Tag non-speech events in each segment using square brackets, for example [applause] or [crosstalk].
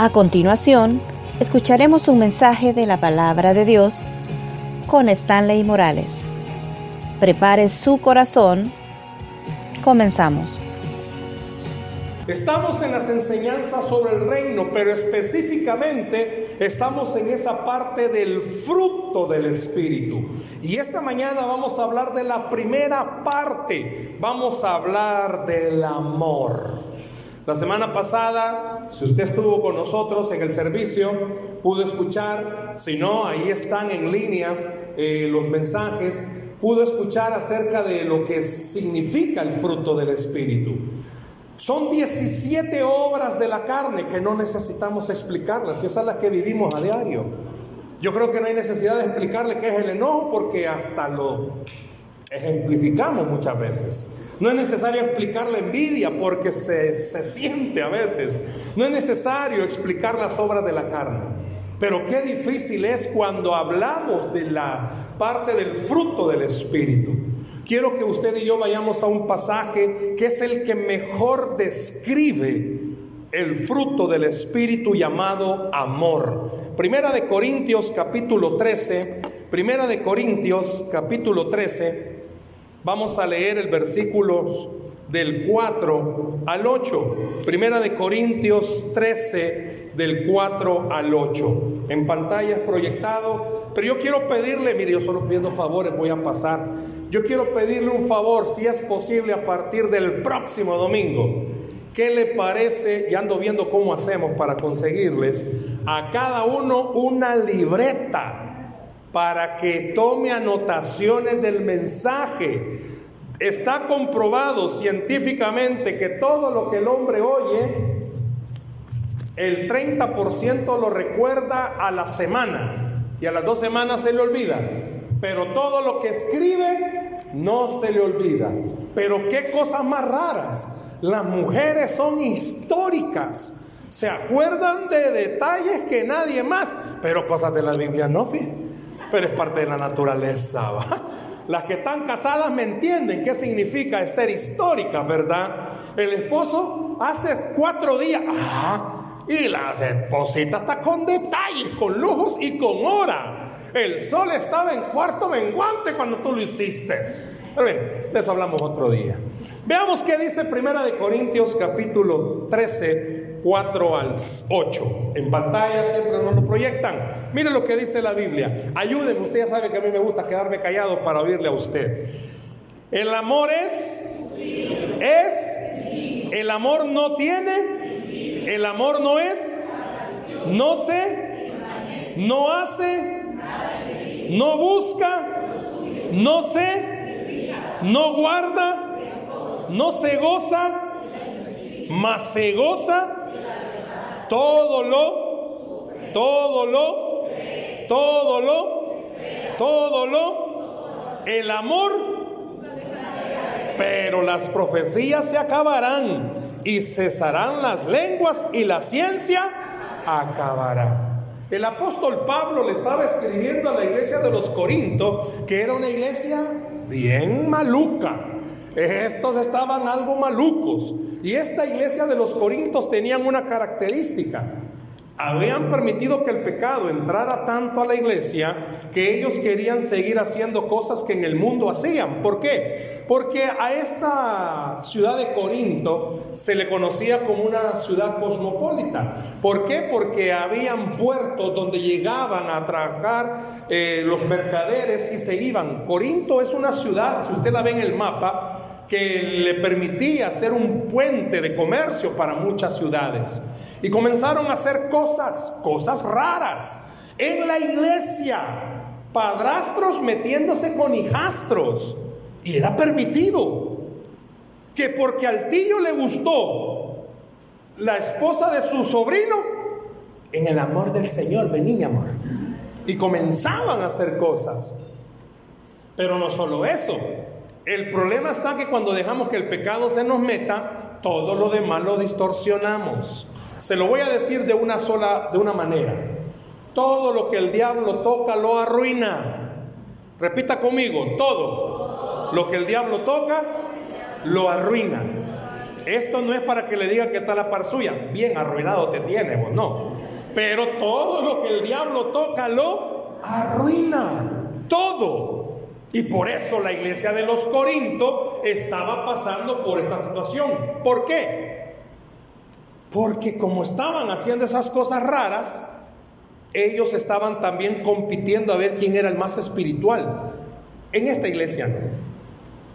A continuación, escucharemos un mensaje de la palabra de Dios con Stanley Morales. Prepare su corazón. Comenzamos. Estamos en las enseñanzas sobre el reino, pero específicamente estamos en esa parte del fruto del Espíritu. Y esta mañana vamos a hablar de la primera parte. Vamos a hablar del amor. La semana pasada, si usted estuvo con nosotros en el servicio, pudo escuchar, si no, ahí están en línea eh, los mensajes, pudo escuchar acerca de lo que significa el fruto del Espíritu. Son 17 obras de la carne que no necesitamos explicarlas, y esa es la que vivimos a diario. Yo creo que no hay necesidad de explicarle qué es el enojo porque hasta lo ejemplificamos muchas veces. No es necesario explicar la envidia porque se, se, siente a veces. No es necesario explicar las obras de la carne. Pero qué difícil es cuando hablamos de la parte del fruto del Espíritu. Quiero que usted y yo vayamos a un pasaje que es el que mejor describe el fruto del Espíritu llamado amor. Primera de Corintios capítulo 13, Primera de Corintios capítulo 13, Vamos a leer el versículo del 4 al 8. Primera de Corintios 13 del 4 al 8. En pantalla es proyectado, pero yo quiero pedirle, mire, yo solo pidiendo favores voy a pasar. Yo quiero pedirle un favor, si es posible, a partir del próximo domingo. ¿Qué le parece? Y ando viendo cómo hacemos para conseguirles a cada uno una libreta para que tome anotaciones del mensaje. Está comprobado científicamente que todo lo que el hombre oye, el 30% lo recuerda a la semana y a las dos semanas se le olvida. Pero todo lo que escribe no se le olvida. Pero qué cosas más raras. Las mujeres son históricas. Se acuerdan de detalles que nadie más, pero cosas de la Biblia no, fíjense pero es parte de la naturaleza. Las que están casadas me entienden qué significa ser histórica, ¿verdad? El esposo hace cuatro días, ah, y la esposita está con detalles, con lujos y con hora. El sol estaba en cuarto menguante cuando tú lo hiciste. Pero bien, de eso hablamos otro día. Veamos qué dice Primera de Corintios capítulo 13, 4 al 8. En pantalla siempre nos lo proyectan. Mire lo que dice la Biblia. Ayúdenme, usted ya sabe que a mí me gusta quedarme callado para oírle a usted. El amor es, es, el amor no tiene, el amor no es, no sé, no hace, no busca, no sé, no guarda, no se goza, mas se goza todo lo, todo lo, todo lo, todo lo, el amor, pero las profecías se acabarán y cesarán las lenguas y la ciencia acabará. El apóstol Pablo le estaba escribiendo a la iglesia de los Corintos que era una iglesia bien maluca. Estos estaban algo malucos. Y esta iglesia de los Corintios tenían una característica. Habían permitido que el pecado entrara tanto a la iglesia que ellos querían seguir haciendo cosas que en el mundo hacían. ¿Por qué? Porque a esta ciudad de Corinto se le conocía como una ciudad cosmopolita. ¿Por qué? Porque habían puertos donde llegaban a trabajar eh, los mercaderes y se iban. Corinto es una ciudad, si usted la ve en el mapa, que le permitía hacer un puente de comercio para muchas ciudades. Y comenzaron a hacer cosas, cosas raras. En la iglesia, padrastros metiéndose con hijastros. Y era permitido. Que porque al tío le gustó la esposa de su sobrino, en el amor del Señor, vení mi amor. Y comenzaban a hacer cosas. Pero no solo eso, el problema está que cuando dejamos que el pecado se nos meta, todo lo demás lo distorsionamos. Se lo voy a decir de una sola, de una manera. Todo lo que el diablo toca lo arruina. Repita conmigo, todo lo que el diablo toca lo arruina. esto no es para que le diga que está la par suya, bien arruinado te tiene, vos no. Pero todo lo que el diablo toca lo arruina, todo. Y por eso la iglesia de los Corintos estaba pasando por esta situación. ¿Por qué? Porque como estaban haciendo esas cosas raras, ellos estaban también compitiendo a ver quién era el más espiritual. En esta iglesia.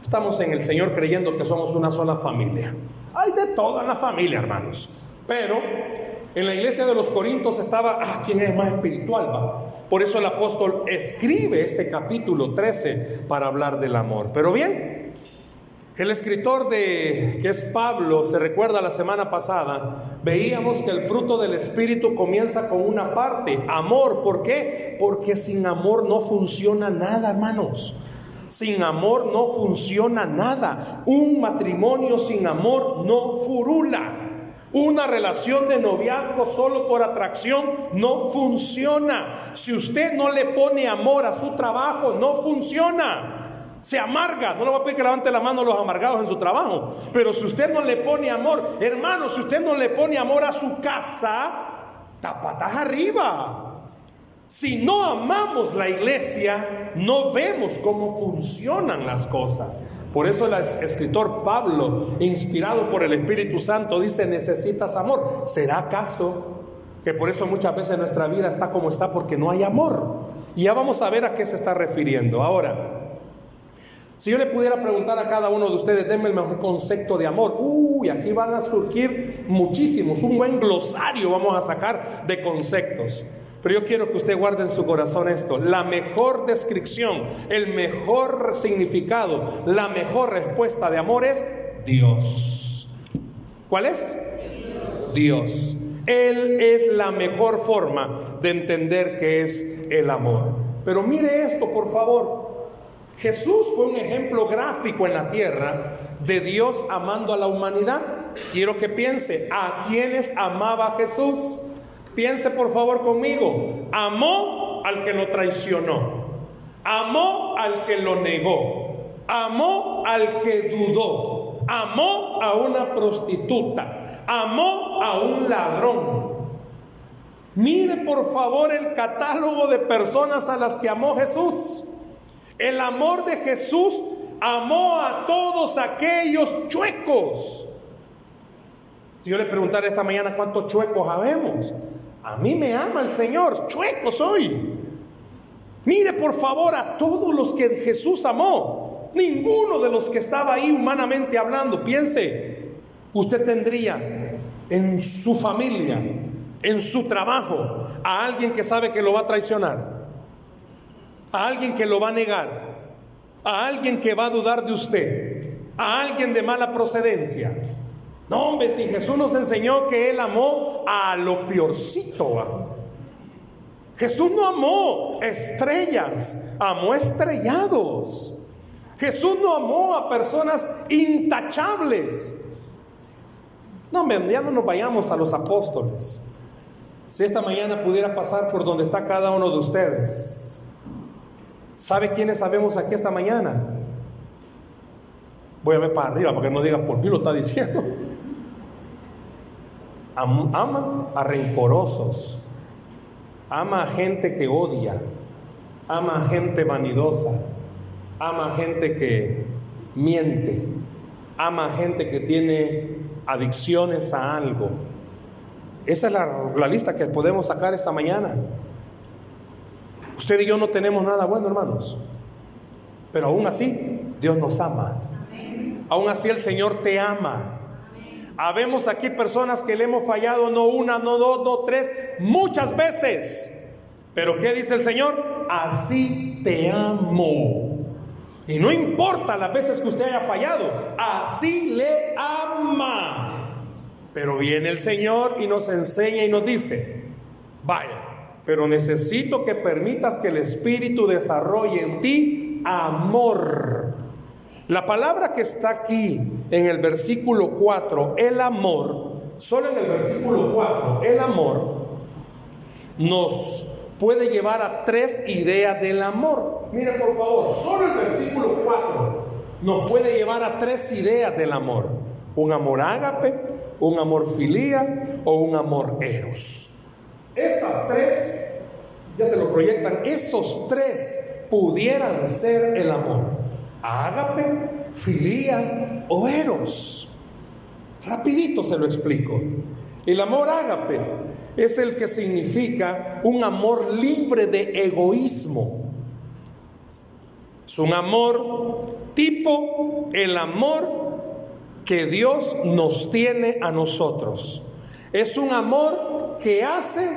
Estamos en el Señor creyendo que somos una sola familia. Hay de todo en la familia, hermanos. Pero en la iglesia de los Corintios estaba, ah, ¿quién es más espiritual? Va? Por eso el apóstol escribe este capítulo 13 para hablar del amor. Pero bien, el escritor de que es Pablo, se recuerda la semana pasada, veíamos que el fruto del espíritu comienza con una parte, amor. ¿Por qué? Porque sin amor no funciona nada, hermanos. Sin amor no funciona nada. Un matrimonio sin amor no furula. Una relación de noviazgo solo por atracción no funciona. Si usted no le pone amor a su trabajo, no funciona. Se amarga. No le voy a pedir que levante la mano a los amargados en su trabajo. Pero si usted no le pone amor, hermano, si usted no le pone amor a su casa, tapatas arriba. Si no amamos la iglesia, no vemos cómo funcionan las cosas. Por eso el escritor Pablo, inspirado por el Espíritu Santo, dice, necesitas amor. ¿Será acaso que por eso muchas veces nuestra vida está como está porque no hay amor? Y ya vamos a ver a qué se está refiriendo. Ahora, si yo le pudiera preguntar a cada uno de ustedes, denme el mejor concepto de amor. Uy, aquí van a surgir muchísimos, un buen glosario vamos a sacar de conceptos. Pero yo quiero que usted guarde en su corazón esto. La mejor descripción, el mejor significado, la mejor respuesta de amor es Dios. ¿Cuál es? Dios. Él es la mejor forma de entender qué es el amor. Pero mire esto, por favor. Jesús fue un ejemplo gráfico en la tierra de Dios amando a la humanidad. Quiero que piense, ¿a quiénes amaba Jesús? Piense por favor conmigo. Amó al que lo traicionó. Amó al que lo negó. Amó al que dudó. Amó a una prostituta. Amó a un ladrón. Mire por favor el catálogo de personas a las que amó Jesús. El amor de Jesús amó a todos aquellos chuecos. Si yo le preguntara esta mañana cuántos chuecos habemos, a mí me ama el Señor, chueco soy. Mire por favor a todos los que Jesús amó. Ninguno de los que estaba ahí humanamente hablando, piense, usted tendría en su familia, en su trabajo, a alguien que sabe que lo va a traicionar, a alguien que lo va a negar, a alguien que va a dudar de usted, a alguien de mala procedencia, no, hombre, si Jesús nos enseñó que Él amó a lo peorcito. Jesús no amó estrellas, amó estrellados. Jesús no amó a personas intachables. No, ya no nos vayamos a los apóstoles. Si esta mañana pudiera pasar por donde está cada uno de ustedes, ¿sabe quiénes sabemos aquí esta mañana? Voy a ver para arriba para que no diga por mí lo está diciendo ama a rencorosos, ama a gente que odia, ama a gente vanidosa, ama a gente que miente, ama a gente que tiene adicciones a algo. Esa es la, la lista que podemos sacar esta mañana. Usted y yo no tenemos nada bueno, hermanos. Pero aún así, Dios nos ama. Aún así el Señor te ama. Habemos aquí personas que le hemos fallado no una, no dos, no tres, muchas veces. Pero ¿qué dice el Señor? Así te amo. Y no importa las veces que usted haya fallado, así le ama. Pero viene el Señor y nos enseña y nos dice, vaya, pero necesito que permitas que el Espíritu desarrolle en ti amor la palabra que está aquí en el versículo 4, el amor, solo en el versículo 4, el amor, nos puede llevar a tres ideas del amor. Mira por favor, solo el versículo 4 nos puede llevar a tres ideas del amor. un amor ágape, un amor filía o un amor eros. Esas tres, ya se lo proyectan, esos tres pudieran ser el amor. Ágape, filía o eros. Rapidito se lo explico. El amor ágape es el que significa un amor libre de egoísmo. Es un amor tipo el amor que Dios nos tiene a nosotros. Es un amor que hace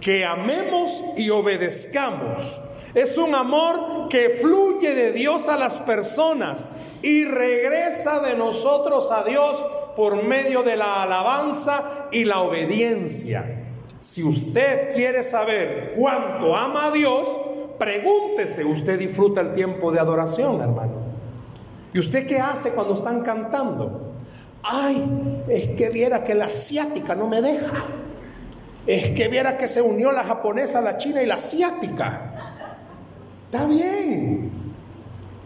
que amemos y obedezcamos. Es un amor que fluye de Dios a las personas y regresa de nosotros a Dios por medio de la alabanza y la obediencia. Si usted quiere saber cuánto ama a Dios, pregúntese, ¿usted disfruta el tiempo de adoración, hermano? ¿Y usted qué hace cuando están cantando? Ay, es que viera que la asiática no me deja. Es que viera que se unió la japonesa, la china y la asiática. Está bien.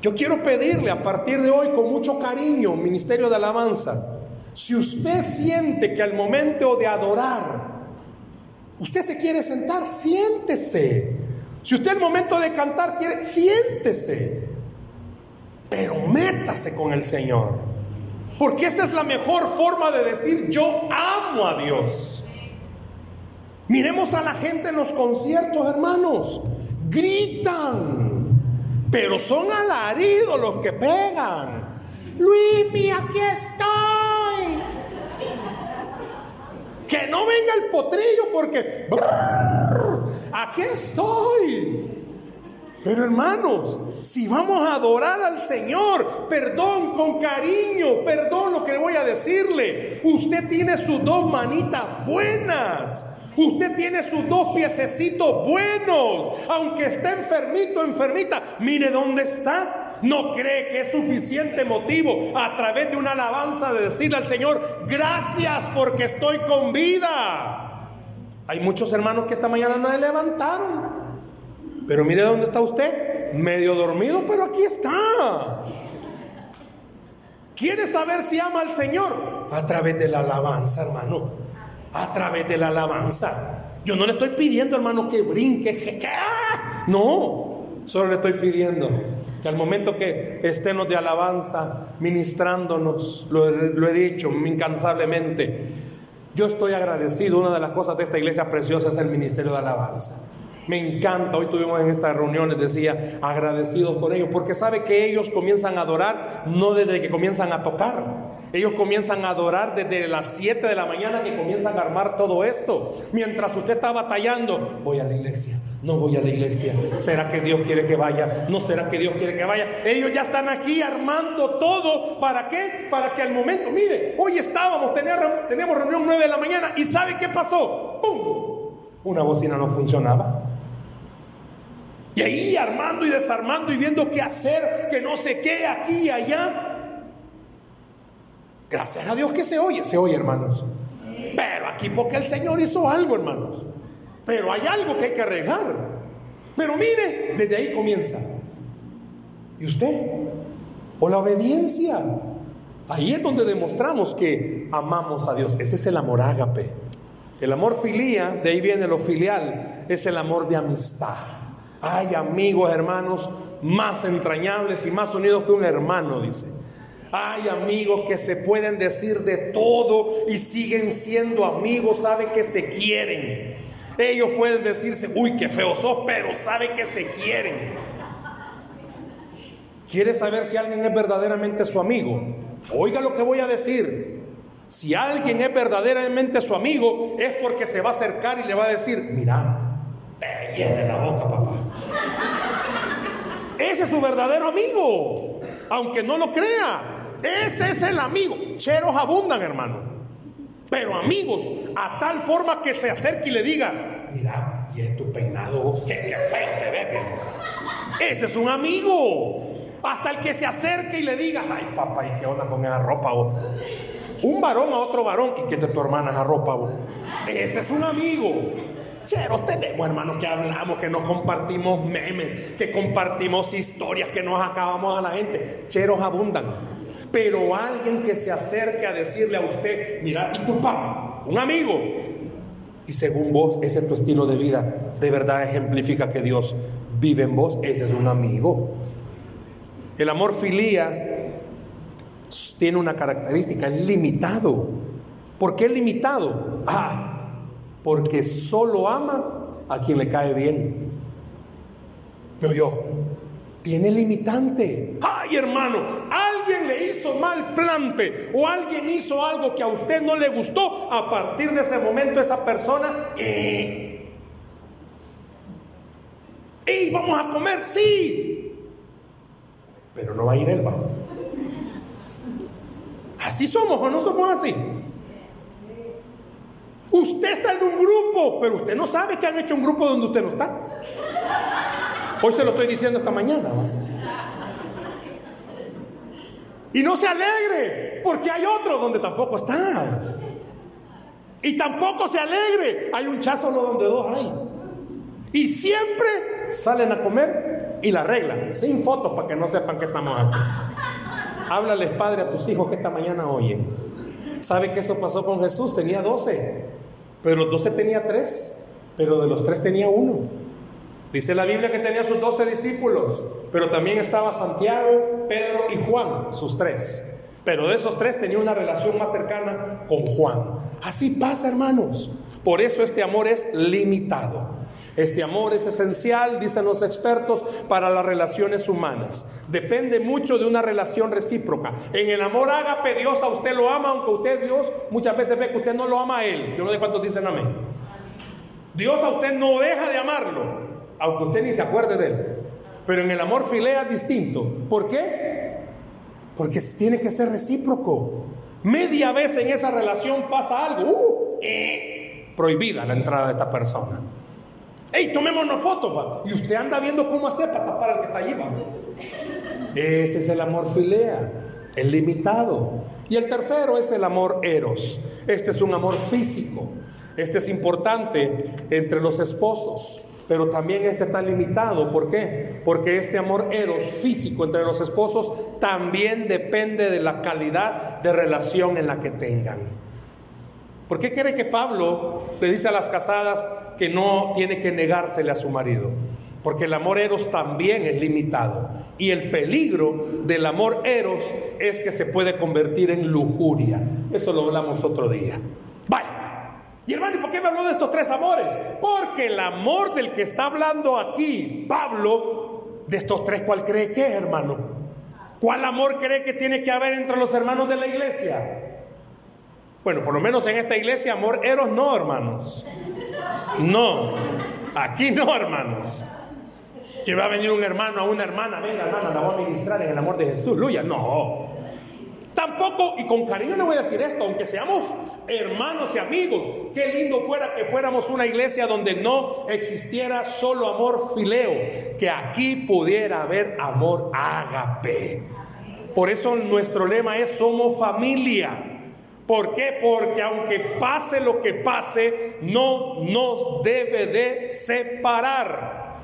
Yo quiero pedirle a partir de hoy con mucho cariño, Ministerio de Alabanza, si usted siente que al momento de adorar, usted se quiere sentar, siéntese. Si usted al momento de cantar quiere, siéntese pero métase con el Señor. Porque esa es la mejor forma de decir yo amo a Dios. Miremos a la gente en los conciertos, hermanos. Gritan, pero son alaridos los que pegan. Luis, aquí estoy. Que no venga el potrillo porque aquí estoy. Pero hermanos, si vamos a adorar al Señor, perdón con cariño, perdón lo que voy a decirle. Usted tiene sus dos manitas buenas. Usted tiene sus dos piececitos buenos. Aunque esté enfermito, enfermita, mire dónde está. No cree que es suficiente motivo a través de una alabanza de decirle al Señor, gracias porque estoy con vida. Hay muchos hermanos que esta mañana no se levantaron. Pero mire dónde está usted, medio dormido, pero aquí está. ¿Quiere saber si ama al Señor? A través de la alabanza, hermano. A través de la alabanza. Yo no le estoy pidiendo, hermano, que brinque. Que, no, solo le estoy pidiendo que al momento que estemos de alabanza, ministrándonos, lo, lo he dicho incansablemente, yo estoy agradecido. Una de las cosas de esta iglesia preciosa es el ministerio de alabanza. Me encanta, hoy tuvimos en estas reuniones, decía, agradecidos con ellos, porque sabe que ellos comienzan a adorar no desde que comienzan a tocar, ellos comienzan a adorar desde las 7 de la mañana que comienzan a armar todo esto. Mientras usted está batallando, voy a la iglesia, no voy a la iglesia, ¿será que Dios quiere que vaya? ¿No será que Dios quiere que vaya? Ellos ya están aquí armando todo, ¿para qué? Para que al momento, mire, hoy estábamos, teníamos reunión 9 de la mañana y ¿sabe qué pasó? ¡Pum! Una bocina no funcionaba. Y ahí armando y desarmando y viendo qué hacer, que no sé qué, aquí y allá. Gracias a Dios que se oye, se oye hermanos. Pero aquí porque el Señor hizo algo hermanos. Pero hay algo que hay que arreglar. Pero mire, desde ahí comienza. ¿Y usted? O la obediencia. Ahí es donde demostramos que amamos a Dios. Ese es el amor ágape. El amor filía, de ahí viene lo filial, es el amor de amistad. Hay amigos, hermanos, más entrañables y más unidos que un hermano, dice. Hay amigos que se pueden decir de todo y siguen siendo amigos, saben que se quieren. Ellos pueden decirse, uy, qué feo sos, pero saben que se quieren. ¿Quiere saber si alguien es verdaderamente su amigo? Oiga lo que voy a decir. Si alguien es verdaderamente su amigo, es porque se va a acercar y le va a decir, mira, te llene la boca, papá. Ese es su verdadero amigo, aunque no lo crea. Ese es el amigo. Cheros abundan, hermano. Pero amigos, a tal forma que se acerque y le diga, mira, y es tu peinado, qué, feo te ves. Ese es un amigo. Hasta el que se acerque y le diga, ay papá, ¿y qué onda con esa ropa? Vos? Un varón a otro varón, ¿y qué te tu hermana esa ropa? Vos? Ese es un amigo. Cheros tenemos, hermanos, que hablamos, que nos compartimos memes, que compartimos historias, que nos acabamos a la gente. Cheros abundan. Pero alguien que se acerque a decirle a usted, mira, disculpa, un amigo. Y según vos, ese es tu estilo de vida, de verdad ejemplifica que Dios vive en vos, ese es un amigo. El amor filía tiene una característica, es limitado. ¿Por qué limitado? Ah, porque solo ama a quien le cae bien. Pero yo, tiene limitante. Ay, hermano, alguien le hizo mal plante o alguien hizo algo que a usted no le gustó. A partir de ese momento, esa persona. Eh, ¡Ey, vamos a comer! ¡Sí! Pero no va a ir él, va. Así somos o no somos así. Usted está en un grupo, pero usted no sabe que han hecho un grupo donde usted no está. Hoy se lo estoy diciendo esta mañana. ¿va? Y no se alegre, porque hay otro donde tampoco está. Y tampoco se alegre, hay un cházolo donde dos hay. Y siempre salen a comer y la arreglan, sin fotos para que no sepan que estamos aquí. Háblales, padre, a tus hijos que esta mañana oyen. ¿Sabe que eso pasó con Jesús? Tenía doce, pero los doce tenía tres, pero de los tres tenía uno. Dice la Biblia que tenía sus doce discípulos, pero también estaba Santiago, Pedro y Juan, sus tres. Pero de esos tres tenía una relación más cercana con Juan. Así pasa, hermanos. Por eso este amor es limitado. Este amor es esencial, dicen los expertos, para las relaciones humanas. Depende mucho de una relación recíproca. En el amor ágape, Dios a usted lo ama, aunque usted, Dios, muchas veces ve que usted no lo ama a Él. Yo no sé cuántos dicen amén. Dios a usted no deja de amarlo, aunque usted ni se acuerde de él. Pero en el amor filea es distinto. ¿Por qué? Porque tiene que ser recíproco. Media vez en esa relación pasa algo. Uh, eh, prohibida la entrada de esta persona. ¡Ey, tomémonos fotos! Va. Y usted anda viendo cómo hacer para tapar al que está allí. Ese es el amor filea. Es limitado. Y el tercero es el amor eros. Este es un amor físico. Este es importante entre los esposos. Pero también este está limitado. ¿Por qué? Porque este amor eros físico entre los esposos también depende de la calidad de relación en la que tengan. ¿Por qué cree que Pablo le dice a las casadas que no tiene que negársele a su marido? Porque el amor eros también es limitado. Y el peligro del amor eros es que se puede convertir en lujuria. Eso lo hablamos otro día. Vaya. Y hermano, ¿y por qué me habló de estos tres amores? Porque el amor del que está hablando aquí Pablo, de estos tres, ¿cuál cree que es, hermano? ¿Cuál amor cree que tiene que haber entre los hermanos de la iglesia? Bueno, por lo menos en esta iglesia, amor eros no, hermanos. No, aquí no, hermanos. Que va a venir un hermano a una hermana, venga hermana, la voy a ministrar en el amor de Jesús. Luya, no. Tampoco, y con cariño le voy a decir esto, aunque seamos hermanos y amigos, qué lindo fuera que fuéramos una iglesia donde no existiera solo amor fileo, que aquí pudiera haber amor ágape. Por eso nuestro lema es somos familia. ¿Por qué? Porque aunque pase lo que pase, no nos debe de separar.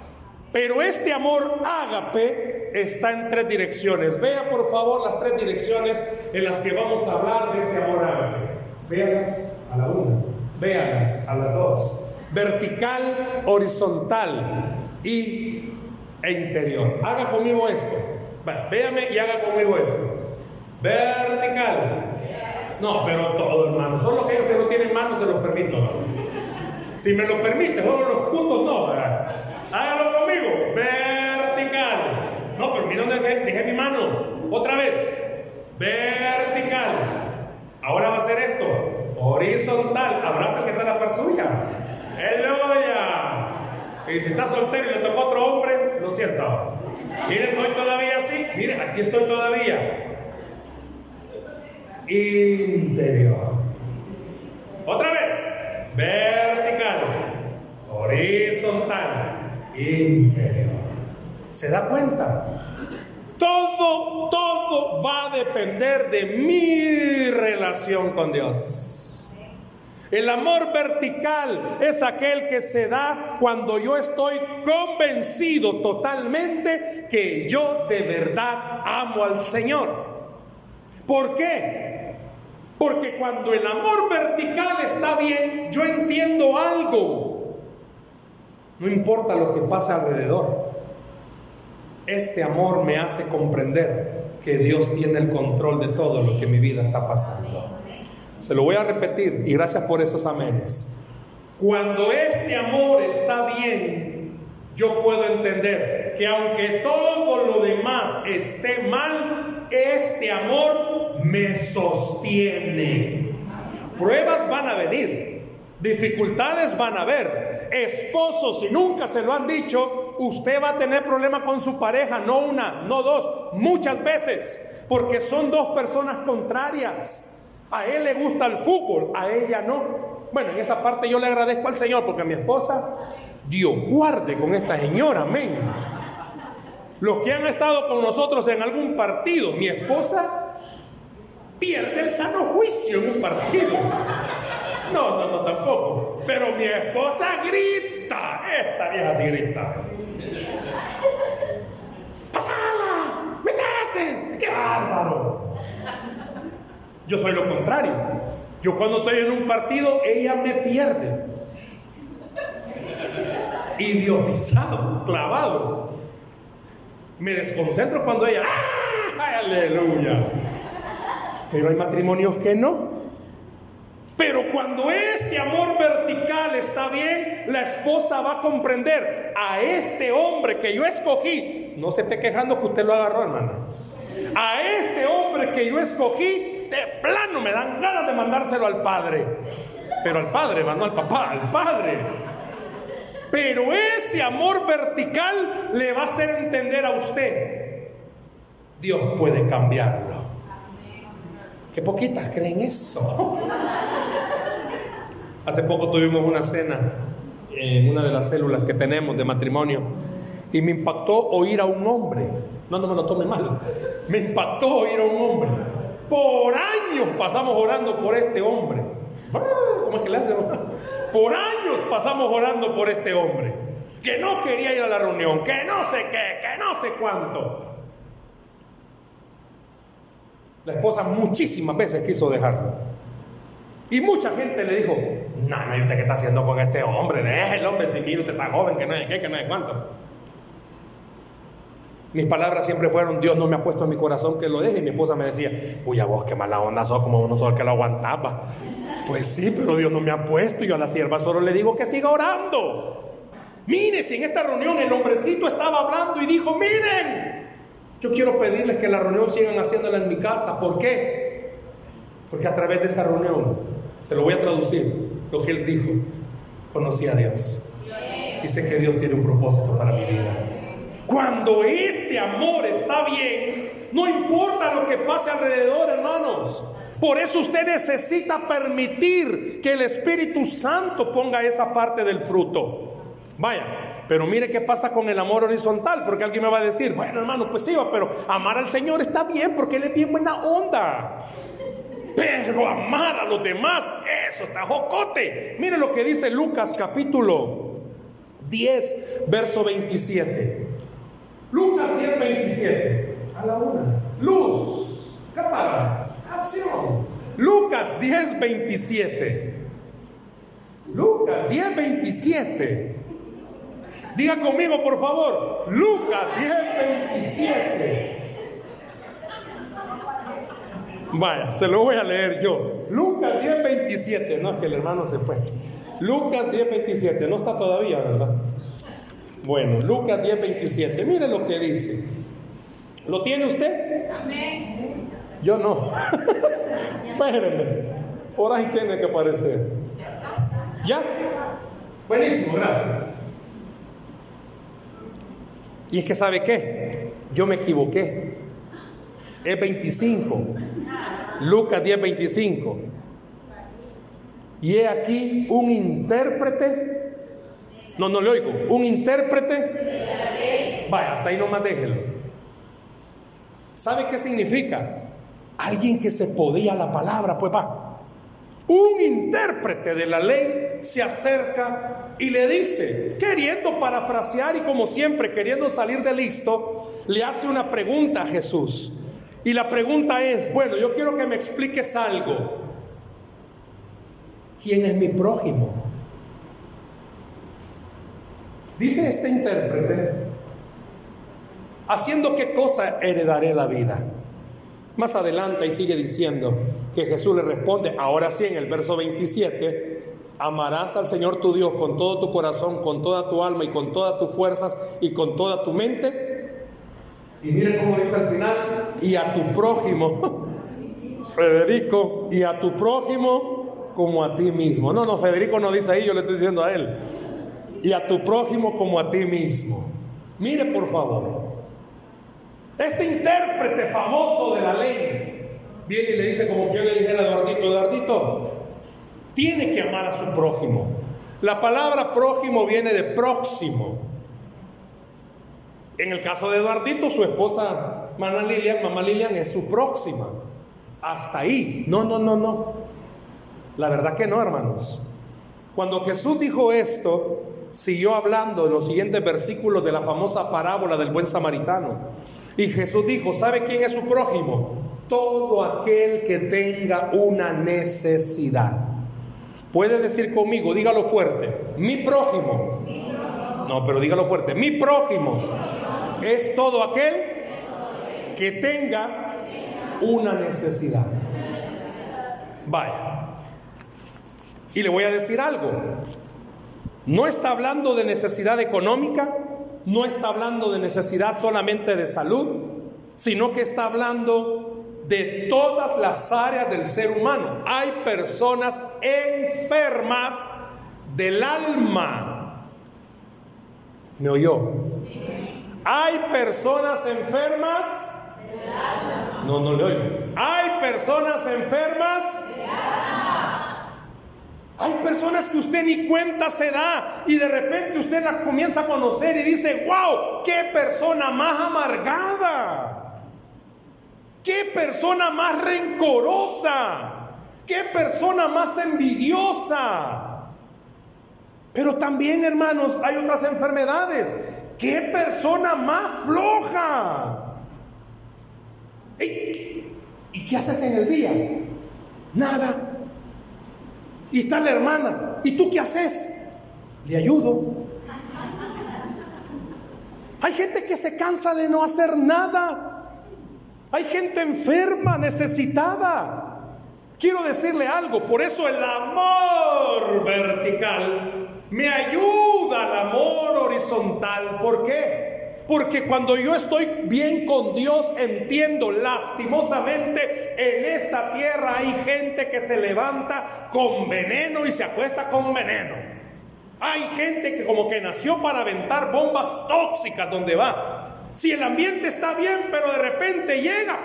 Pero este amor ágape está en tres direcciones. Vea por favor las tres direcciones en las que vamos a hablar de este amor a la una, véanlas a la dos. Vertical, horizontal y e interior. Haga conmigo esto. véame y haga conmigo esto. Vertical. No, pero todo, hermano. Solo aquellos que no tienen manos se los permito. Si me lo permite, solo los putos no. ¿verdad? Hágalo conmigo. No, pero mira dónde dejé, mi mano. Otra vez. Vertical. Ahora va a ser esto. Horizontal. Abraza que está la par suya. ¡Aleluya! Y si está soltero y le tocó otro hombre, lo siento. Mire, estoy todavía así. Mire, aquí estoy todavía. Interior. Otra vez. Vertical. Horizontal interior. ¿Se da cuenta? Todo, todo va a depender de mi relación con Dios. El amor vertical es aquel que se da cuando yo estoy convencido totalmente que yo de verdad amo al Señor. ¿Por qué? Porque cuando el amor vertical está bien, yo entiendo algo. No importa lo que pasa alrededor. Este amor me hace comprender que Dios tiene el control de todo lo que mi vida está pasando. Se lo voy a repetir y gracias por esos amenes. Cuando este amor está bien, yo puedo entender que aunque todo lo demás esté mal, este amor me sostiene. Pruebas van a venir, dificultades van a haber. Esposos, si nunca se lo han dicho, usted va a tener problemas con su pareja, no una, no dos, muchas veces, porque son dos personas contrarias. A él le gusta el fútbol, a ella no. Bueno, en esa parte yo le agradezco al Señor porque a mi esposa, Dios guarde con esta señora, amén. Los que han estado con nosotros en algún partido, mi esposa pierde el sano juicio en un partido. No, no, no, tampoco. Pero mi esposa grita. Esta vieja sí grita. ¡Pasala! ¡Métete! ¡Qué bárbaro! Yo soy lo contrario. Yo cuando estoy en un partido, ella me pierde. Idiotizado, clavado. Me desconcentro cuando ella, ¡ah! ¡Aleluya! Pero hay matrimonios que no. Pero cuando este amor vertical está bien, la esposa va a comprender a este hombre que yo escogí. No se esté quejando que usted lo agarró, hermana. A este hombre que yo escogí, de plano me dan ganas de mandárselo al padre. Pero al padre, no al papá, al padre. Pero ese amor vertical le va a hacer entender a usted. Dios puede cambiarlo. Qué poquitas creen eso. Hace poco tuvimos una cena en una de las células que tenemos de matrimonio y me impactó oír a un hombre. No, no me lo tome mal. Me impactó oír a un hombre por años pasamos orando por este hombre. ¿Cómo es que le hacemos? Por años pasamos orando por este hombre. Que no quería ir a la reunión, que no sé qué, que no sé cuánto. La esposa muchísimas veces quiso dejarlo. Y mucha gente le dijo, no, no, ¿y usted qué está haciendo con este hombre? el hombre, si mira, usted está joven, que no es qué, que no es cuánto. Mis palabras siempre fueron, Dios no me ha puesto en mi corazón que lo deje. Y mi esposa me decía, uy, a vos qué mala onda sos, como uno solo que lo aguantaba. Pues sí, pero Dios no me ha puesto. Y yo a la sierva solo le digo que siga orando. Mire, si en esta reunión el hombrecito estaba hablando y dijo, miren, yo quiero pedirles que la reunión sigan haciéndola en mi casa. ¿Por qué? Porque a través de esa reunión, se lo voy a traducir, lo que él dijo, conocí a Dios. Dice que Dios tiene un propósito para mi vida. Cuando este amor está bien, no importa lo que pase alrededor, hermanos. Por eso usted necesita permitir que el Espíritu Santo ponga esa parte del fruto. Vaya, pero mire qué pasa con el amor horizontal, porque alguien me va a decir, bueno hermano, pues sí, pero amar al Señor está bien porque Él es bien buena onda. Pero amar a los demás, eso está jocote. Mire lo que dice Lucas capítulo 10, verso 27. Lucas 10, 27. A la una. Luz. Cámara. Acción. Lucas 10, 27. Lucas 10, 27. Diga conmigo, por favor. Lucas 10, 27. Vaya, se lo voy a leer yo. Lucas 10, 27. No, es que el hermano se fue. Lucas 10, 27. No está todavía, ¿verdad? Bueno, Lucas 10, 27. Mire lo que dice. ¿Lo tiene usted? Amén. Yo no. [laughs] Espérenme. Por ahí tiene que aparecer. ¿Ya? Buenísimo, gracias. Y es que sabe qué? Yo me equivoqué. Es 25. Lucas 10, 25. Y he aquí un intérprete no, no le oigo. Un intérprete. Vaya, hasta ahí nomás déjelo. ¿Sabe qué significa? Alguien que se podía la palabra, pues va. Un intérprete de la ley se acerca y le dice, queriendo parafrasear y como siempre queriendo salir de listo, le hace una pregunta a Jesús. Y la pregunta es, bueno, yo quiero que me expliques algo. ¿Quién es mi prójimo? Dice este intérprete, haciendo qué cosa heredaré la vida. Más adelante y sigue diciendo que Jesús le responde, ahora sí en el verso 27, amarás al Señor tu Dios con todo tu corazón, con toda tu alma y con todas tus fuerzas y con toda tu mente. Y miren cómo dice al final, y a tu prójimo, [laughs] Federico, y a tu prójimo como a ti mismo. No, no, Federico no dice ahí, yo le estoy diciendo a él. Y a tu prójimo como a ti mismo. Mire por favor, este intérprete famoso de la ley viene y le dice como que yo le dijera a Eduardito, Eduardito, tiene que amar a su prójimo. La palabra prójimo viene de próximo. En el caso de Eduardito, su esposa Mamá Lilian, Mamá Lilian es su próxima. Hasta ahí. No, no, no, no. La verdad que no, hermanos. Cuando Jesús dijo esto, siguió hablando en los siguientes versículos de la famosa parábola del buen samaritano. Y Jesús dijo, ¿sabe quién es su prójimo? Todo aquel que tenga una necesidad. Puede decir conmigo, dígalo fuerte, mi prójimo. No, pero dígalo fuerte, mi prójimo es todo aquel que tenga una necesidad. Vaya. Y le voy a decir algo. No está hablando de necesidad económica, no está hablando de necesidad solamente de salud, sino que está hablando de todas las áreas del ser humano. Hay personas enfermas del alma. ¿Me oyó? Hay personas enfermas. No, no le oigo. Hay personas enfermas. Hay personas que usted ni cuenta se da y de repente usted las comienza a conocer y dice, wow, qué persona más amargada, qué persona más rencorosa, qué persona más envidiosa. Pero también, hermanos, hay otras enfermedades. ¿Qué persona más floja? ¿Y qué haces en el día? Nada. Y está la hermana. ¿Y tú qué haces? Le ayudo. Hay gente que se cansa de no hacer nada. Hay gente enferma, necesitada. Quiero decirle algo, por eso el amor vertical me ayuda al amor horizontal. ¿Por qué? Porque cuando yo estoy bien con Dios, entiendo lastimosamente en esta tierra hay gente que se levanta con veneno y se acuesta con veneno. Hay gente que como que nació para aventar bombas tóxicas donde va. Si el ambiente está bien, pero de repente llega,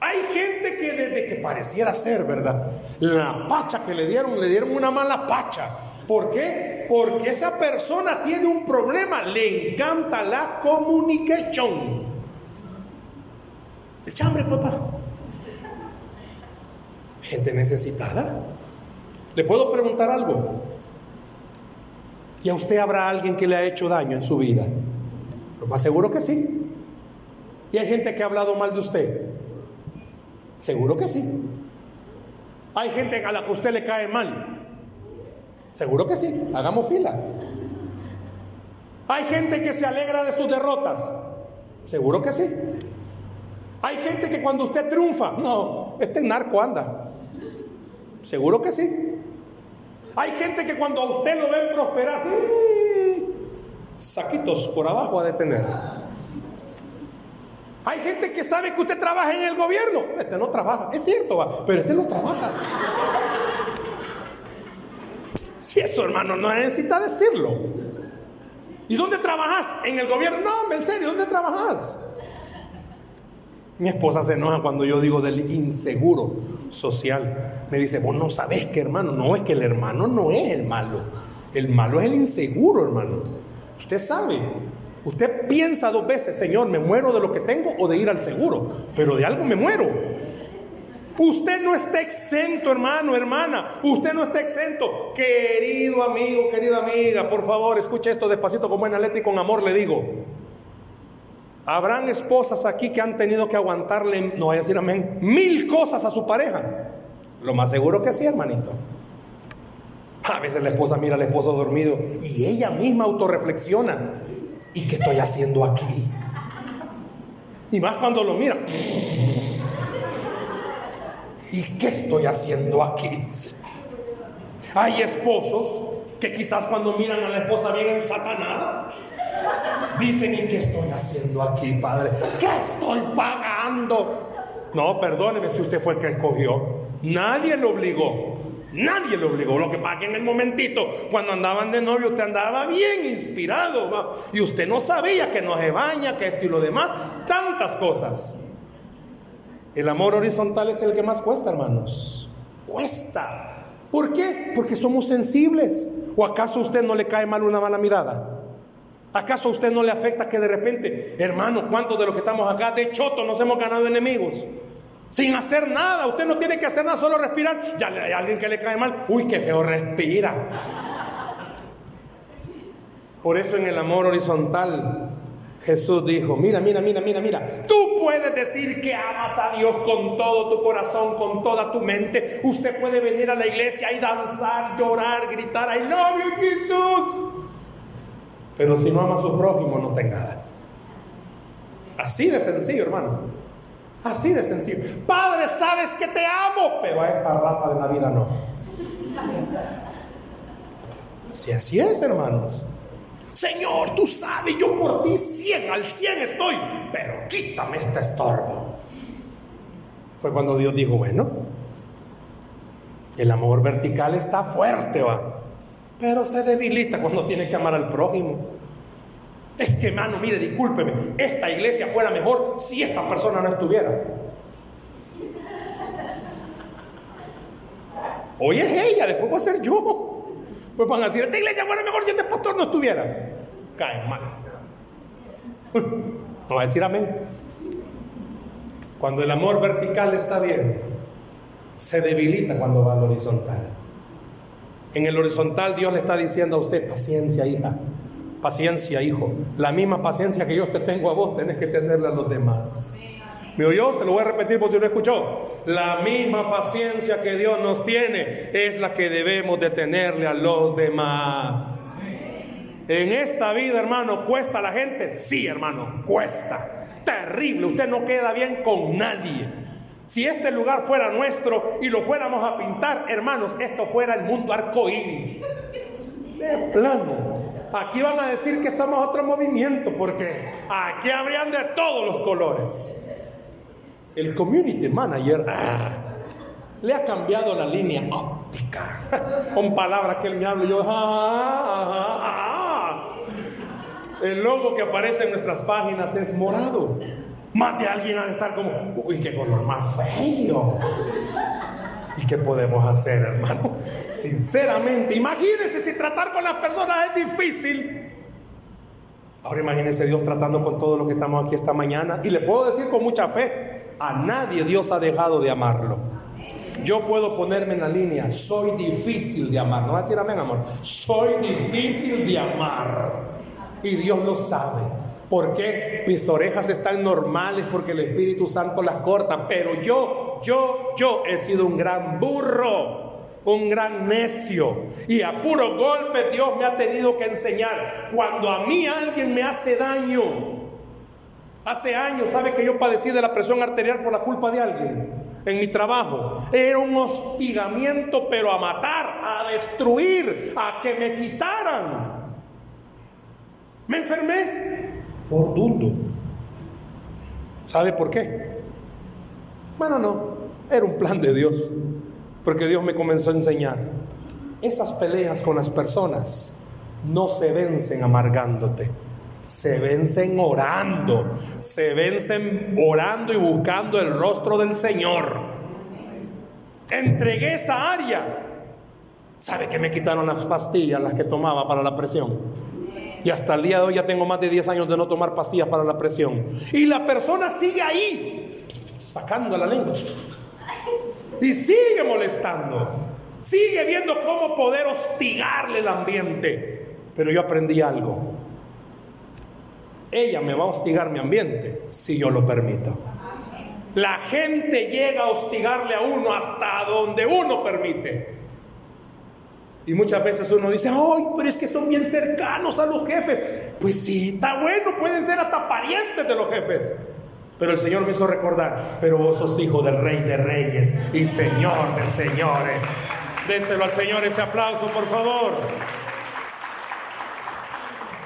Hay gente que desde que pareciera ser, ¿verdad? La pacha que le dieron, le dieron una mala pacha. ¿Por qué? Porque esa persona tiene un problema, le encanta la comunicación. El papá. Gente necesitada. ¿Le puedo preguntar algo? ¿Y a usted habrá alguien que le ha hecho daño en su vida? Lo más seguro que sí. ¿Y hay gente que ha hablado mal de usted? Seguro que sí. Hay gente a la que usted le cae mal. Seguro que sí, hagamos fila. Hay gente que se alegra de sus derrotas. Seguro que sí. Hay gente que cuando usted triunfa, no, este narco anda. Seguro que sí. Hay gente que cuando a usted lo ven prosperar, mmm, saquitos por abajo a detener. Hay gente que sabe que usted trabaja en el gobierno. Este no trabaja, es cierto, pero este no trabaja. Si eso, hermano, no necesita decirlo. ¿Y dónde trabajas? En el gobierno. No, en serio, ¿dónde trabajas? Mi esposa se enoja cuando yo digo del inseguro social. Me dice, vos no sabés que hermano, no es que el hermano no es el malo. El malo es el inseguro, hermano. Usted sabe. Usted piensa dos veces, Señor, ¿me muero de lo que tengo o de ir al seguro? Pero de algo me muero. Usted no está exento, hermano, hermana. Usted no está exento. Querido amigo, querida amiga, por favor, escuche esto despacito con buena letra y con amor le digo. Habrán esposas aquí que han tenido que aguantarle, no voy a decir amén, mil cosas a su pareja. Lo más seguro que sí, hermanito. A veces la esposa mira al esposo dormido y ella misma autorreflexiona. ¿Y qué estoy haciendo aquí? Y más cuando lo mira. ¿Y qué estoy haciendo aquí? Hay esposos que quizás cuando miran a la esposa bien ensatanada, dicen, ¿y qué estoy haciendo aquí, padre? ¿Qué estoy pagando? No, perdóneme si usted fue el que escogió. Nadie lo obligó. Nadie lo obligó. Lo que pasa que en el momentito, cuando andaban de novio, usted andaba bien inspirado. Y usted no sabía que no se baña, que esto y lo demás. Tantas cosas. El amor horizontal es el que más cuesta, hermanos. Cuesta. ¿Por qué? Porque somos sensibles. ¿O acaso a usted no le cae mal una mala mirada? ¿Acaso a usted no le afecta que de repente, hermano, cuántos de los que estamos acá de choto nos hemos ganado enemigos? Sin hacer nada, usted no tiene que hacer nada, solo respirar. Ya hay alguien que le cae mal, uy, qué feo respira. Por eso en el amor horizontal Jesús dijo, mira, mira, mira, mira, mira, tú puedes decir que amas a Dios con todo tu corazón, con toda tu mente. Usted puede venir a la iglesia y danzar, llorar, gritar, I love you, Jesús. Pero si no ama a su prójimo, no tenga nada. Así de sencillo, hermano. Así de sencillo. Padre, sabes que te amo, pero a esta rata de la vida no. Si así es, hermanos. Señor, tú sabes, yo por ti 100, al 100 estoy, pero quítame este estorbo. Fue cuando Dios dijo, bueno, el amor vertical está fuerte, va, pero se debilita cuando tiene que amar al prójimo. Es que, hermano, mire, discúlpeme, esta iglesia fuera mejor si esta persona no estuviera. Hoy es ella, después va a ser yo. Pues van a decir, esta iglesia fuera mejor si este pastor no estuviera. Cae mal. No va a decir amén. Cuando el amor vertical está bien, se debilita cuando va al horizontal. En el horizontal Dios le está diciendo a usted, paciencia hija, paciencia hijo. La misma paciencia que yo te tengo a vos, tenés que tenerla a los demás. ¿Me oyó? Se lo voy a repetir por si no escuchó. La misma paciencia que Dios nos tiene es la que debemos de tenerle a los demás. En esta vida, hermano, ¿cuesta a la gente? Sí, hermano, cuesta. Terrible, usted no queda bien con nadie. Si este lugar fuera nuestro y lo fuéramos a pintar, hermanos, esto fuera el mundo arcoíris. De plano. Aquí van a decir que somos otro movimiento porque aquí habrían de todos los colores. El community manager ah, le ha cambiado la línea óptica. [laughs] Con palabras que él me habla y yo, ah, ah, el logo que aparece en nuestras páginas es morado. Más de alguien ha estar como, uy, qué color más feo. ¿Y qué podemos hacer, hermano? Sinceramente, imagínense si tratar con las personas es difícil. Ahora imagínense Dios tratando con todos los que estamos aquí esta mañana. Y le puedo decir con mucha fe, a nadie Dios ha dejado de amarlo. Yo puedo ponerme en la línea, soy difícil de amar. No va a decir amén, amor. Soy difícil de amar. Y Dios lo sabe. ¿Por qué? Mis orejas están normales porque el Espíritu Santo las corta. Pero yo, yo, yo he sido un gran burro un gran necio. Y a puro golpe Dios me ha tenido que enseñar. Cuando a mí alguien me hace daño, Hace años, ¿sabe que yo padecí de la presión arterial por la culpa de alguien? En mi trabajo. Era un hostigamiento, pero a matar, a destruir, a que me quitaran. Me enfermé por dundo. ¿Sabe por qué? Bueno, no, era un plan de Dios. Porque Dios me comenzó a enseñar. Esas peleas con las personas no se vencen amargándote se vencen orando, se vencen orando y buscando el rostro del Señor. Entregué esa área. ¿Sabe que me quitaron las pastillas, las que tomaba para la presión? Y hasta el día de hoy ya tengo más de 10 años de no tomar pastillas para la presión. Y la persona sigue ahí, sacando la lengua. Y sigue molestando. Sigue viendo cómo poder hostigarle el ambiente. Pero yo aprendí algo ella me va a hostigar mi ambiente si yo lo permito. La gente llega a hostigarle a uno hasta donde uno permite. Y muchas veces uno dice, ay, pero es que son bien cercanos a los jefes. Pues sí, está bueno, pueden ser hasta parientes de los jefes. Pero el Señor me hizo recordar, pero vos sos hijo del Rey de Reyes y Señor de Señores. Déselo al Señor ese aplauso, por favor.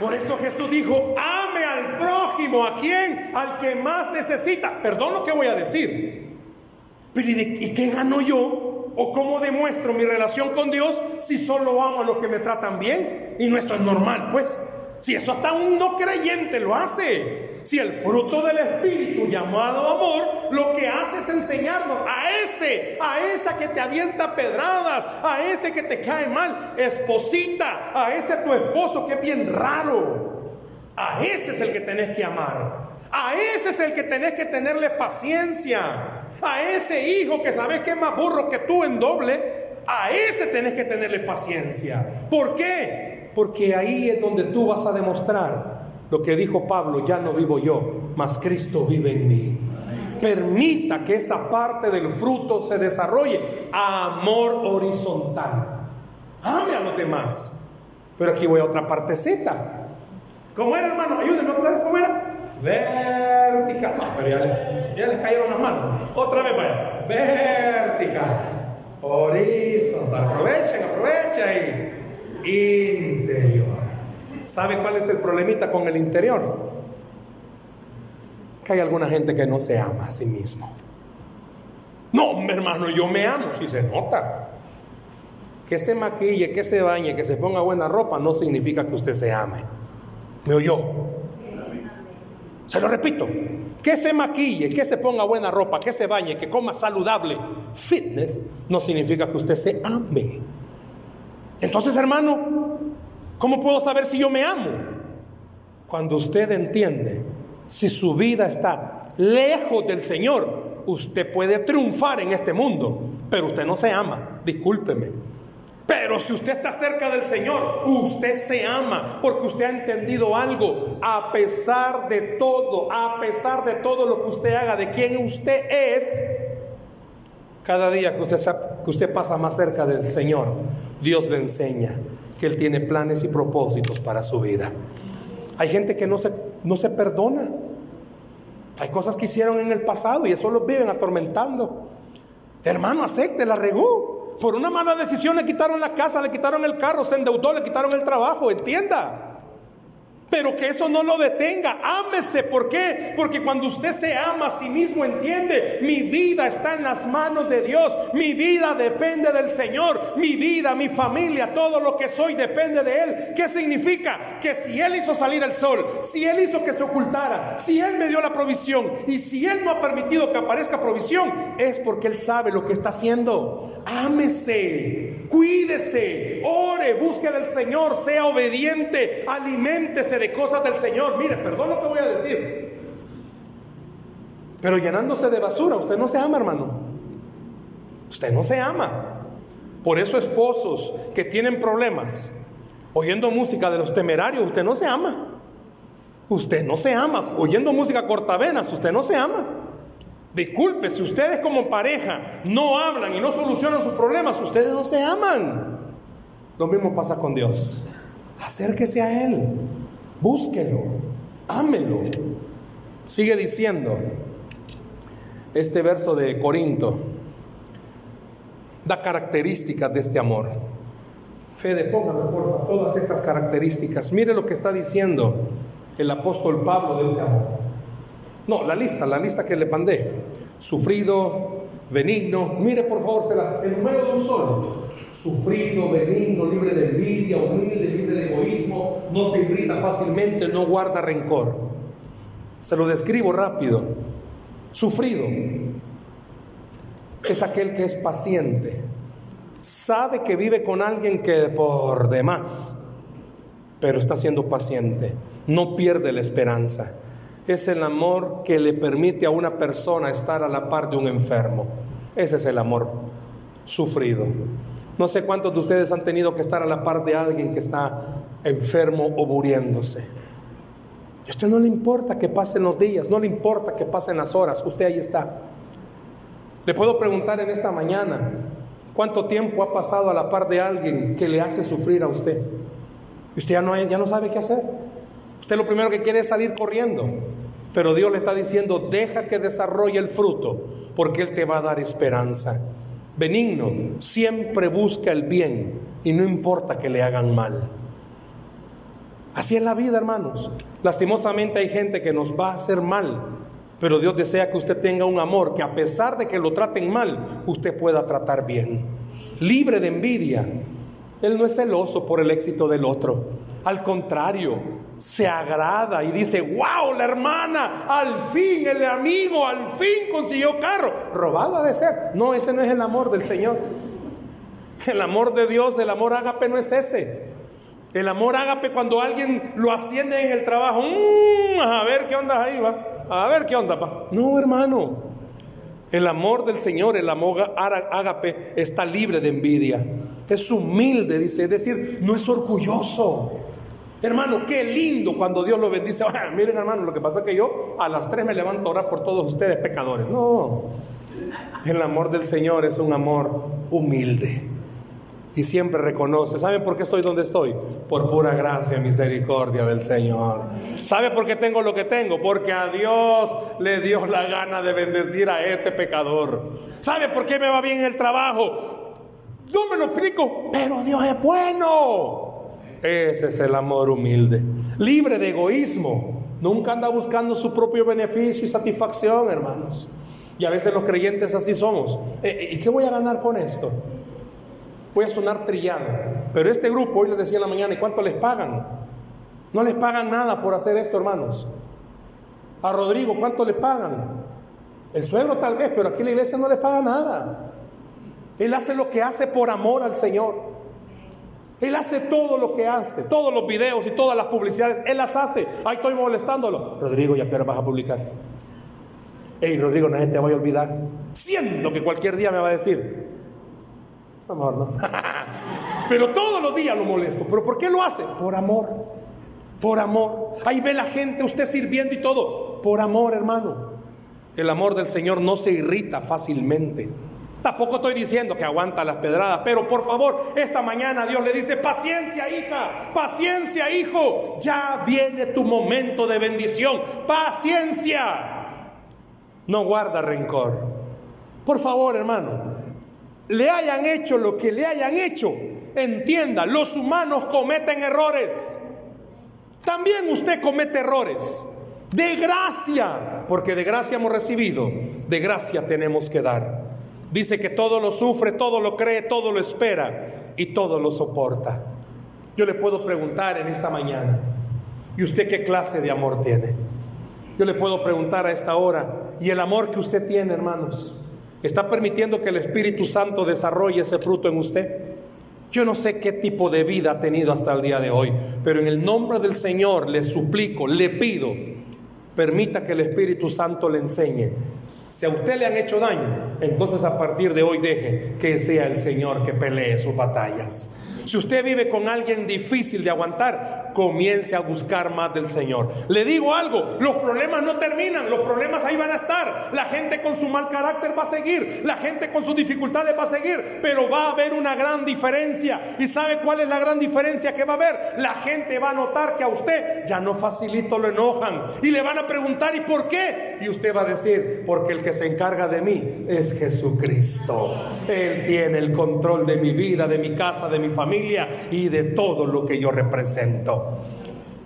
Por eso Jesús dijo, ame al prójimo, ¿a quién? Al que más necesita. Perdón lo que voy a decir. Pero ¿y, qué gano yo? ¿O cómo demuestro mi relación con Dios si solo amo a los que me tratan bien? Y no es normal, pues. Si eso hasta un no creyente lo hace. Si el fruto del Espíritu llamado amor lo que hace es enseñarnos a ese, a esa que te avienta pedradas, a ese que te cae mal, esposita, a ese tu esposo que es bien raro. A ese es el que tenés que amar. A ese es el que tenés que tenerle paciencia. A ese hijo que sabes que es más burro que tú en doble. A ese tenés que tenerle paciencia. ¿Por qué? Porque ahí es donde tú vas a demostrar lo que dijo Pablo, ya no vivo yo, mas Cristo vive en mí. Permita que esa parte del fruto se desarrolle. Amor horizontal. Ame a los demás. Pero aquí voy a otra partecita. ¿Cómo era, hermano? Ayúdenme otra vez. ¿Cómo era? Vertical. No, pero ya les, cayeron las manos. Otra vez, vaya. Vertical. Horizontal. Aprovechen, aprovechen. Interior. ¿Sabe cuál es el problemita con el interior? Que hay alguna gente que no se ama a sí mismo. No, mi hermano, yo me amo, si se nota. Que se maquille, que se bañe, que se ponga buena ropa, no significa que usted se ame. ¿Me oyó? Se lo repito. Que se maquille, que se ponga buena ropa, que se bañe, que coma saludable. Fitness no significa que usted se ame. Entonces, hermano, ¿Cómo puedo saber si yo me amo? Cuando usted entiende, si su vida está lejos del Señor, usted puede triunfar en este mundo, pero usted no se ama, discúlpeme. Pero si usted está cerca del Señor, usted se ama porque usted ha entendido algo. A pesar de todo, a pesar de todo lo que usted haga, de quien usted es, cada día que usted, que usted pasa más cerca del Señor, Dios le enseña que Él tiene planes y propósitos para su vida. Hay gente que no se, no se perdona. Hay cosas que hicieron en el pasado y eso los viven atormentando. Hermano, acepte, la regó. Por una mala decisión le quitaron la casa, le quitaron el carro, se endeudó, le quitaron el trabajo. Entienda. Pero que eso no lo detenga. Ámese. ¿Por qué? Porque cuando usted se ama a sí mismo, entiende, mi vida está en las manos de Dios. Mi vida depende del Señor. Mi vida, mi familia, todo lo que soy depende de Él. ¿Qué significa? Que si Él hizo salir el sol, si Él hizo que se ocultara, si Él me dio la provisión y si Él no ha permitido que aparezca provisión, es porque Él sabe lo que está haciendo. Ámese, cuídese, ore, busque del Señor, sea obediente, aliméntese de cosas del Señor. Mire, perdón lo que voy a decir. Pero llenándose de basura, usted no se ama, hermano. Usted no se ama. Por eso esposos que tienen problemas, oyendo música de los temerarios, usted no se ama. Usted no se ama. Oyendo música cortavenas, usted no se ama. Disculpe, si ustedes como pareja no hablan y no solucionan sus problemas, ustedes no se aman. Lo mismo pasa con Dios. Acérquese a Él. Búsquelo, ámelo. Sigue diciendo este verso de Corinto, da características de este amor. Fede, póngame por favor todas estas características. Mire lo que está diciendo el apóstol Pablo de este amor. No, la lista, la lista que le mandé. Sufrido, benigno. Mire por favor, se las de un solo sufrido, benigno, libre de envidia, humilde, libre de egoísmo, no se irrita fácilmente, no guarda rencor. Se lo describo rápido. Sufrido es aquel que es paciente, sabe que vive con alguien que por demás, pero está siendo paciente, no pierde la esperanza. Es el amor que le permite a una persona estar a la par de un enfermo. Ese es el amor sufrido. No sé cuántos de ustedes han tenido que estar a la par de alguien que está enfermo o muriéndose. a usted no le importa que pasen los días, no le importa que pasen las horas, usted ahí está. Le puedo preguntar en esta mañana, ¿cuánto tiempo ha pasado a la par de alguien que le hace sufrir a usted? Y usted ya no, ya no sabe qué hacer. Usted lo primero que quiere es salir corriendo. Pero Dios le está diciendo, deja que desarrolle el fruto, porque Él te va a dar esperanza. Benigno, siempre busca el bien y no importa que le hagan mal. Así es la vida, hermanos. Lastimosamente hay gente que nos va a hacer mal, pero Dios desea que usted tenga un amor que a pesar de que lo traten mal, usted pueda tratar bien. Libre de envidia. Él no es celoso por el éxito del otro. Al contrario, se agrada y dice, wow, la hermana, al fin, el amigo, al fin consiguió carro. Robado de ser. No, ese no es el amor del Señor. El amor de Dios, el amor ágape no es ese. El amor ágape cuando alguien lo asciende en el trabajo. Mm, a ver qué onda ahí va. A ver qué onda va. No, hermano. El amor del Señor, el amor ágape, está libre de envidia. Es humilde, dice. Es decir, no es orgulloso. Hermano, qué lindo cuando Dios lo bendice. miren, hermano, lo que pasa es que yo a las tres me levanto a orar por todos ustedes, pecadores. No. El amor del Señor es un amor humilde y siempre reconoce. ¿Sabe por qué estoy donde estoy? Por pura gracia y misericordia del Señor. ¿Sabe por qué tengo lo que tengo? Porque a Dios le dio la gana de bendecir a este pecador. ¿Sabe por qué me va bien el trabajo? No me lo explico, pero Dios es bueno. Ese es el amor humilde, libre de egoísmo. Nunca anda buscando su propio beneficio y satisfacción, hermanos. Y a veces los creyentes así somos. Eh, eh, ¿Y qué voy a ganar con esto? Voy a sonar trillado. Pero este grupo, hoy les decía en la mañana, ¿y cuánto les pagan? No les pagan nada por hacer esto, hermanos. A Rodrigo, ¿cuánto le pagan? El suegro tal vez, pero aquí la iglesia no le paga nada. Él hace lo que hace por amor al Señor. Él hace todo lo que hace, todos los videos y todas las publicidades, Él las hace. Ahí estoy molestándolo. Rodrigo, ¿ya qué hora vas a publicar? Ey, Rodrigo, nadie te vaya a olvidar. Siento que cualquier día me va a decir, Amor, ¿no? [laughs] Pero todos los días lo molesto. ¿Pero por qué lo hace? Por amor. Por amor. Ahí ve la gente, usted sirviendo y todo. Por amor, hermano. El amor del Señor no se irrita fácilmente. Tampoco estoy diciendo que aguanta las pedradas, pero por favor, esta mañana Dios le dice, paciencia hija, paciencia hijo, ya viene tu momento de bendición, paciencia. No guarda rencor. Por favor, hermano, le hayan hecho lo que le hayan hecho, entienda, los humanos cometen errores. También usted comete errores. De gracia, porque de gracia hemos recibido, de gracia tenemos que dar. Dice que todo lo sufre, todo lo cree, todo lo espera y todo lo soporta. Yo le puedo preguntar en esta mañana, ¿y usted qué clase de amor tiene? Yo le puedo preguntar a esta hora, ¿y el amor que usted tiene, hermanos? ¿Está permitiendo que el Espíritu Santo desarrolle ese fruto en usted? Yo no sé qué tipo de vida ha tenido hasta el día de hoy, pero en el nombre del Señor le suplico, le pido, permita que el Espíritu Santo le enseñe. Si a usted le han hecho daño, entonces a partir de hoy deje que sea el Señor que pelee sus batallas. Si usted vive con alguien difícil de aguantar, comience a buscar más del Señor. Le digo algo, los problemas no terminan, los problemas ahí van a estar. La gente con su mal carácter va a seguir, la gente con sus dificultades va a seguir, pero va a haber una gran diferencia. ¿Y sabe cuál es la gran diferencia que va a haber? La gente va a notar que a usted ya no facilito lo enojan y le van a preguntar ¿y por qué? Y usted va a decir, porque el que se encarga de mí es Jesucristo. Él tiene el control de mi vida, de mi casa, de mi familia y de todo lo que yo represento.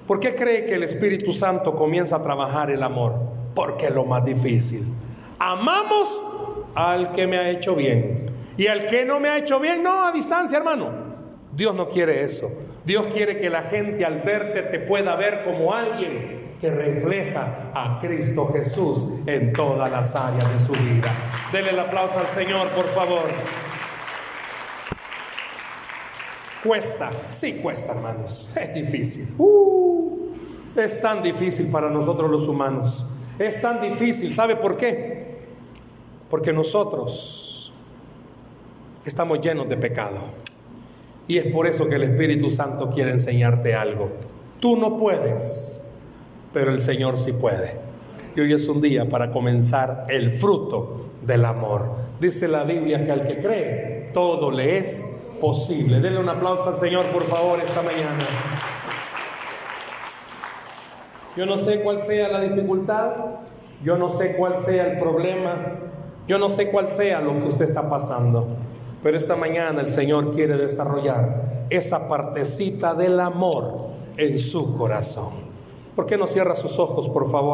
¿Por qué cree que el Espíritu Santo comienza a trabajar el amor? Porque es lo más difícil. Amamos al que me ha hecho bien. Y al que no me ha hecho bien, no, a distancia, hermano. Dios no quiere eso. Dios quiere que la gente al verte te pueda ver como alguien que refleja a Cristo Jesús en todas las áreas de su vida. Denle el aplauso al Señor, por favor. Cuesta, sí cuesta, hermanos. [laughs] Es difícil. Uh, es tan difícil para nosotros los humanos. Es tan difícil. ¿Sabe por qué? Porque nosotros estamos llenos de pecado. Y es por eso que el Espíritu Santo quiere enseñarte algo. Tú no puedes pero el Señor sí puede. Y hoy es un día para comenzar el fruto del amor. Dice la Biblia que al que cree, todo le es posible. Denle un aplauso al Señor, por favor, esta mañana. Yo no sé cuál sea la dificultad, yo no sé cuál sea el problema, yo no sé cuál sea lo que usted está pasando, pero esta mañana el Señor quiere desarrollar esa partecita del amor en su corazón. ¿Por qué no cierra sus ojos, por favor?